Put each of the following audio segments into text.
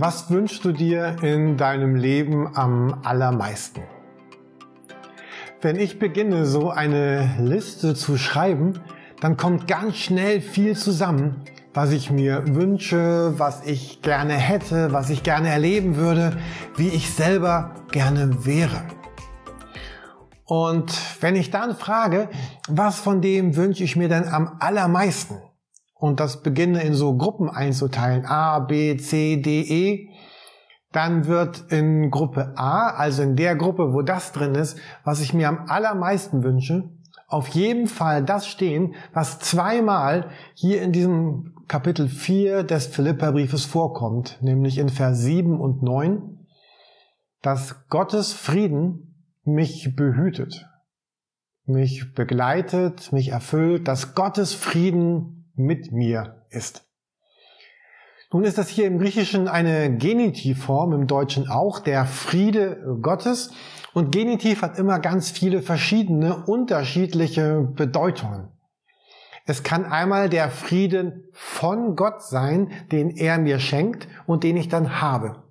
Was wünschst du dir in deinem Leben am allermeisten? Wenn ich beginne, so eine Liste zu schreiben, dann kommt ganz schnell viel zusammen, was ich mir wünsche, was ich gerne hätte, was ich gerne erleben würde, wie ich selber gerne wäre. Und wenn ich dann frage, was von dem wünsche ich mir denn am allermeisten? Und das beginne in so Gruppen einzuteilen, A, B, C, D, E, dann wird in Gruppe A, also in der Gruppe, wo das drin ist, was ich mir am allermeisten wünsche, auf jeden Fall das stehen, was zweimal hier in diesem Kapitel 4 des Philipperbriefes vorkommt, nämlich in Vers 7 und 9, dass Gottes Frieden mich behütet, mich begleitet, mich erfüllt, dass Gottes Frieden mit mir ist. Nun ist das hier im Griechischen eine Genitivform, im Deutschen auch, der Friede Gottes. Und Genitiv hat immer ganz viele verschiedene, unterschiedliche Bedeutungen. Es kann einmal der Frieden von Gott sein, den er mir schenkt und den ich dann habe.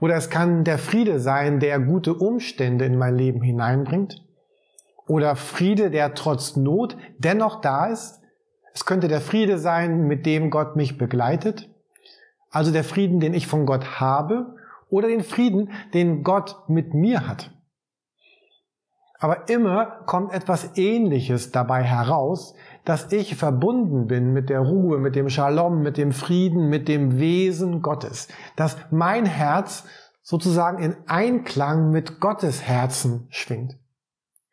Oder es kann der Friede sein, der gute Umstände in mein Leben hineinbringt. Oder Friede, der trotz Not dennoch da ist, es könnte der Friede sein, mit dem Gott mich begleitet, also der Frieden, den ich von Gott habe, oder den Frieden, den Gott mit mir hat. Aber immer kommt etwas Ähnliches dabei heraus, dass ich verbunden bin mit der Ruhe, mit dem Shalom, mit dem Frieden, mit dem Wesen Gottes. Dass mein Herz sozusagen in Einklang mit Gottes Herzen schwingt.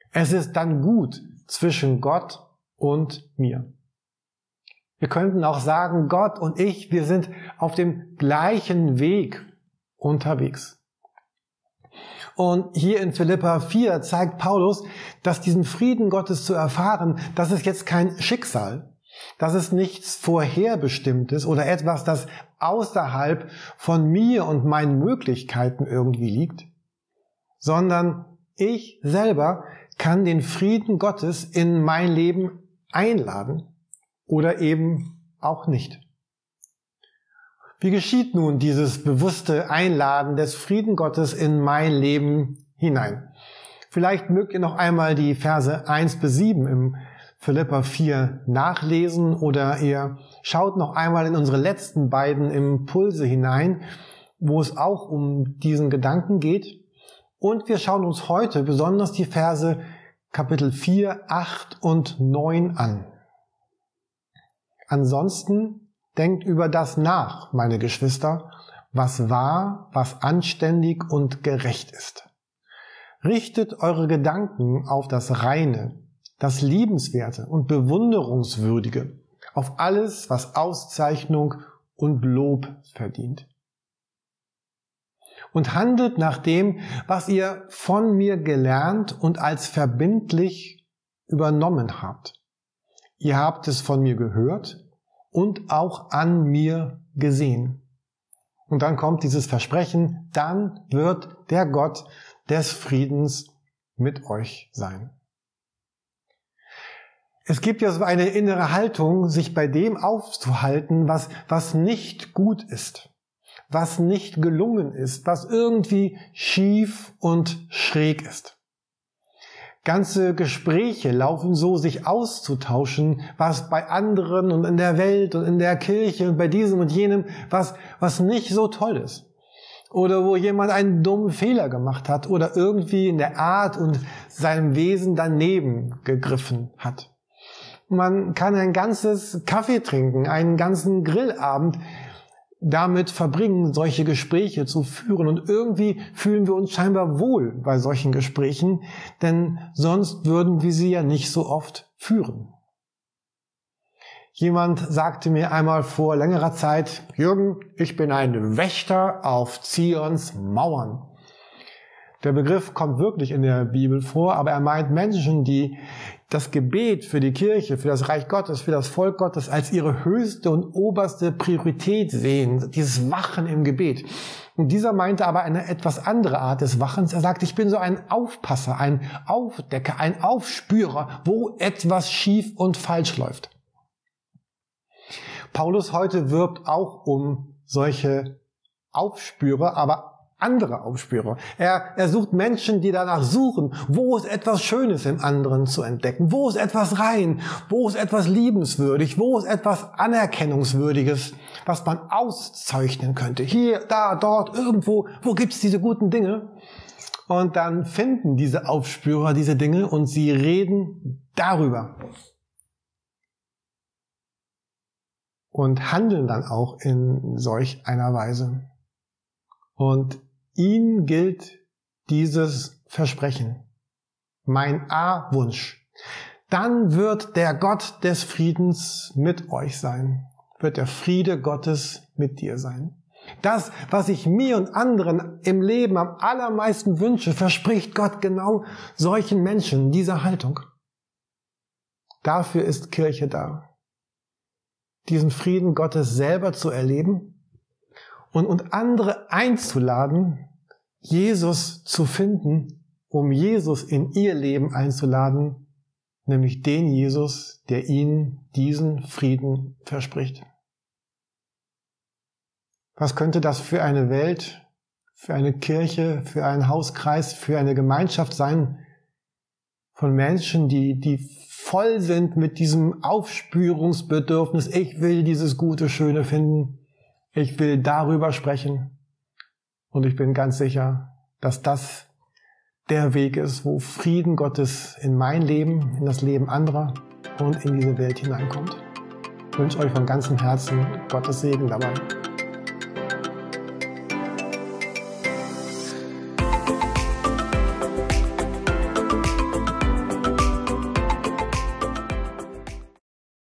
Es ist dann gut zwischen Gott und mir. Wir könnten auch sagen, Gott und ich, wir sind auf dem gleichen Weg unterwegs. Und hier in Philippa 4 zeigt Paulus, dass diesen Frieden Gottes zu erfahren, das ist jetzt kein Schicksal, das ist nichts Vorherbestimmtes oder etwas, das außerhalb von mir und meinen Möglichkeiten irgendwie liegt, sondern ich selber kann den Frieden Gottes in mein Leben einladen oder eben auch nicht. Wie geschieht nun dieses bewusste Einladen des Frieden Gottes in mein Leben hinein? Vielleicht mögt ihr noch einmal die Verse 1 bis 7 im Philippa 4 nachlesen oder ihr schaut noch einmal in unsere letzten beiden Impulse hinein, wo es auch um diesen Gedanken geht. Und wir schauen uns heute besonders die Verse Kapitel 4, 8 und 9 an. Ansonsten denkt über das nach, meine Geschwister, was wahr, was anständig und gerecht ist. Richtet eure Gedanken auf das Reine, das Liebenswerte und Bewunderungswürdige, auf alles, was Auszeichnung und Lob verdient. Und handelt nach dem, was ihr von mir gelernt und als verbindlich übernommen habt Ihr habt es von mir gehört und auch an mir gesehen. Und dann kommt dieses Versprechen, dann wird der Gott des Friedens mit euch sein. Es gibt ja so eine innere Haltung, sich bei dem aufzuhalten, was, was nicht gut ist, was nicht gelungen ist, was irgendwie schief und schräg ist. Ganze Gespräche laufen so, sich auszutauschen, was bei anderen und in der Welt und in der Kirche und bei diesem und jenem, was, was nicht so toll ist. Oder wo jemand einen dummen Fehler gemacht hat oder irgendwie in der Art und seinem Wesen daneben gegriffen hat. Man kann ein ganzes Kaffee trinken, einen ganzen Grillabend damit verbringen, solche Gespräche zu führen. Und irgendwie fühlen wir uns scheinbar wohl bei solchen Gesprächen, denn sonst würden wir sie ja nicht so oft führen. Jemand sagte mir einmal vor längerer Zeit, Jürgen, ich bin ein Wächter auf Zions Mauern. Der Begriff kommt wirklich in der Bibel vor, aber er meint Menschen, die das Gebet für die Kirche, für das Reich Gottes, für das Volk Gottes als ihre höchste und oberste Priorität sehen, dieses Wachen im Gebet. Und dieser meinte aber eine etwas andere Art des Wachens. Er sagt, ich bin so ein Aufpasser, ein Aufdecker, ein Aufspürer, wo etwas schief und falsch läuft. Paulus heute wirbt auch um solche Aufspürer, aber andere Aufspürer. Er, er sucht Menschen, die danach suchen, wo ist etwas Schönes im anderen zu entdecken, wo ist etwas rein, wo ist etwas liebenswürdig, wo ist etwas Anerkennungswürdiges, was man auszeichnen könnte. Hier, da, dort, irgendwo, wo gibt's diese guten Dinge? Und dann finden diese Aufspürer diese Dinge und sie reden darüber. Und handeln dann auch in solch einer Weise. Und ihm gilt dieses Versprechen. Mein A-Wunsch. Dann wird der Gott des Friedens mit euch sein. Wird der Friede Gottes mit dir sein. Das, was ich mir und anderen im Leben am allermeisten wünsche, verspricht Gott genau solchen Menschen dieser Haltung. Dafür ist Kirche da. Diesen Frieden Gottes selber zu erleben und, und andere einzuladen, Jesus zu finden, um Jesus in ihr Leben einzuladen, nämlich den Jesus, der ihnen diesen Frieden verspricht. Was könnte das für eine Welt, für eine Kirche, für einen Hauskreis, für eine Gemeinschaft sein von Menschen, die, die voll sind mit diesem Aufspürungsbedürfnis, ich will dieses gute, schöne finden, ich will darüber sprechen und ich bin ganz sicher, dass das der Weg ist, wo Frieden Gottes in mein Leben, in das Leben anderer und in diese Welt hineinkommt. Ich wünsche euch von ganzem Herzen Gottes Segen dabei.